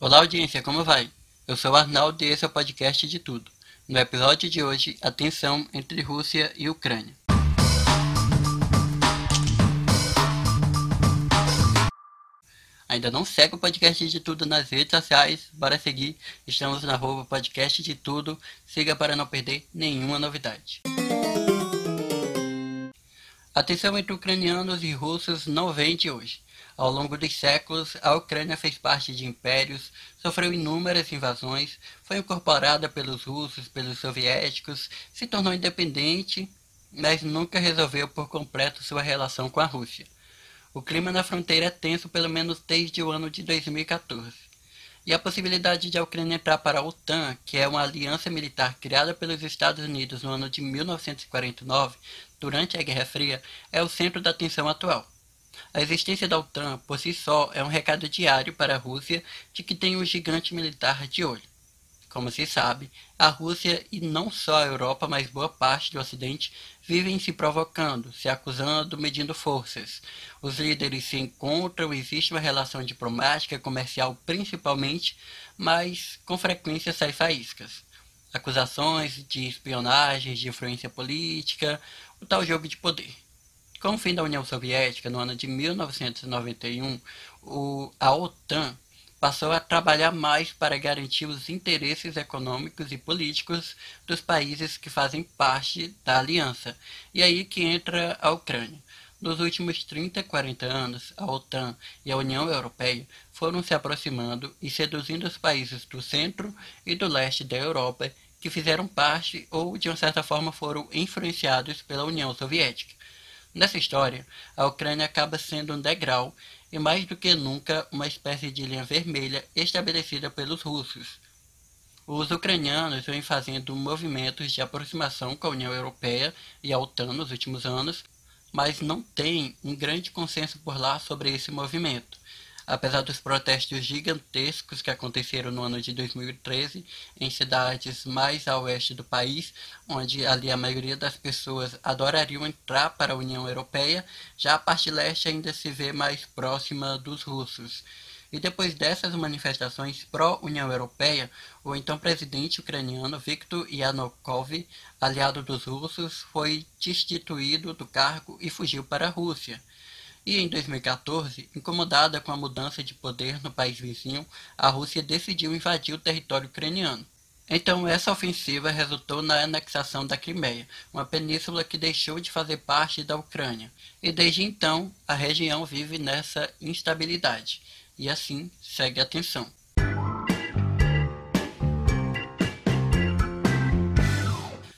Olá audiência, como vai? Eu sou o Arnaldo e esse é o podcast de tudo. No episódio de hoje, a tensão entre Rússia e Ucrânia. Ainda não segue o podcast de tudo nas redes sociais? Bora seguir. Estamos na arroba podcast de tudo. Siga para não perder nenhuma novidade. A tensão entre ucranianos e russos não vem de hoje. Ao longo dos séculos, a Ucrânia fez parte de impérios, sofreu inúmeras invasões, foi incorporada pelos russos, pelos soviéticos, se tornou independente, mas nunca resolveu por completo sua relação com a Rússia. O clima na fronteira é tenso pelo menos desde o ano de 2014. E a possibilidade de a Ucrânia entrar para a OTAN, que é uma aliança militar criada pelos Estados Unidos no ano de 1949, durante a Guerra Fria, é o centro da tensão atual. A existência da OTAN, por si só, é um recado diário para a Rússia de que tem um gigante militar de olho. Como se sabe, a Rússia e não só a Europa, mas boa parte do Ocidente vivem se provocando, se acusando, medindo forças. Os líderes se encontram, existe uma relação diplomática, comercial principalmente, mas com frequência sai faíscas. Acusações de espionagem, de influência política, o tal jogo de poder. Com o fim da União Soviética, no ano de 1991, o, a OTAN passou a trabalhar mais para garantir os interesses econômicos e políticos dos países que fazem parte da aliança. E aí que entra a Ucrânia. Nos últimos 30, 40 anos, a OTAN e a União Europeia foram se aproximando e seduzindo os países do centro e do leste da Europa que fizeram parte ou, de uma certa forma, foram influenciados pela União Soviética. Nessa história, a Ucrânia acaba sendo um degrau e mais do que nunca uma espécie de linha vermelha estabelecida pelos russos. Os ucranianos vêm fazendo movimentos de aproximação com a União Europeia e a OTAN nos últimos anos, mas não tem um grande consenso por lá sobre esse movimento apesar dos protestos gigantescos que aconteceram no ano de 2013 em cidades mais a oeste do país, onde ali a maioria das pessoas adorariam entrar para a União Europeia, já a parte leste ainda se vê mais próxima dos russos. E depois dessas manifestações pró-União Europeia, o então presidente ucraniano Viktor Yanukovych, aliado dos russos, foi destituído do cargo e fugiu para a Rússia. E em 2014, incomodada com a mudança de poder no país vizinho, a Rússia decidiu invadir o território ucraniano. Então, essa ofensiva resultou na anexação da Crimeia, uma península que deixou de fazer parte da Ucrânia. E desde então, a região vive nessa instabilidade. E assim segue a tensão.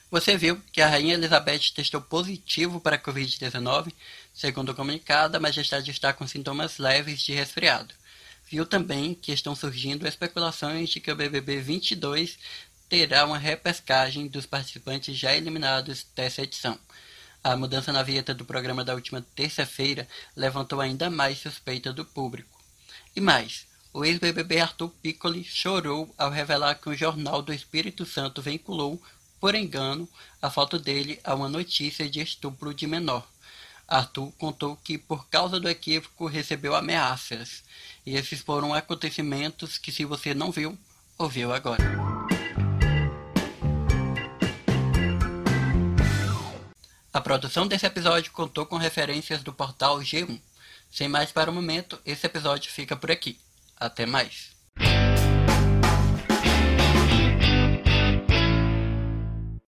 Você viu que a Rainha Elizabeth testou positivo para a Covid-19, segundo comunicado, a majestade está com sintomas leves de resfriado. Viu também que estão surgindo especulações de que o BBB 22 terá uma repescagem dos participantes já eliminados dessa edição. A mudança na vinheta do programa da última terça-feira levantou ainda mais suspeita do público. E mais, o ex-BBB Arthur Piccoli chorou ao revelar que o Jornal do Espírito Santo vinculou por engano, a foto dele a uma notícia de estupro de menor. Arthur contou que, por causa do equívoco, recebeu ameaças. E esses foram acontecimentos que, se você não viu, ouviu agora. A produção desse episódio contou com referências do portal G1. Sem mais para o momento, esse episódio fica por aqui. Até mais.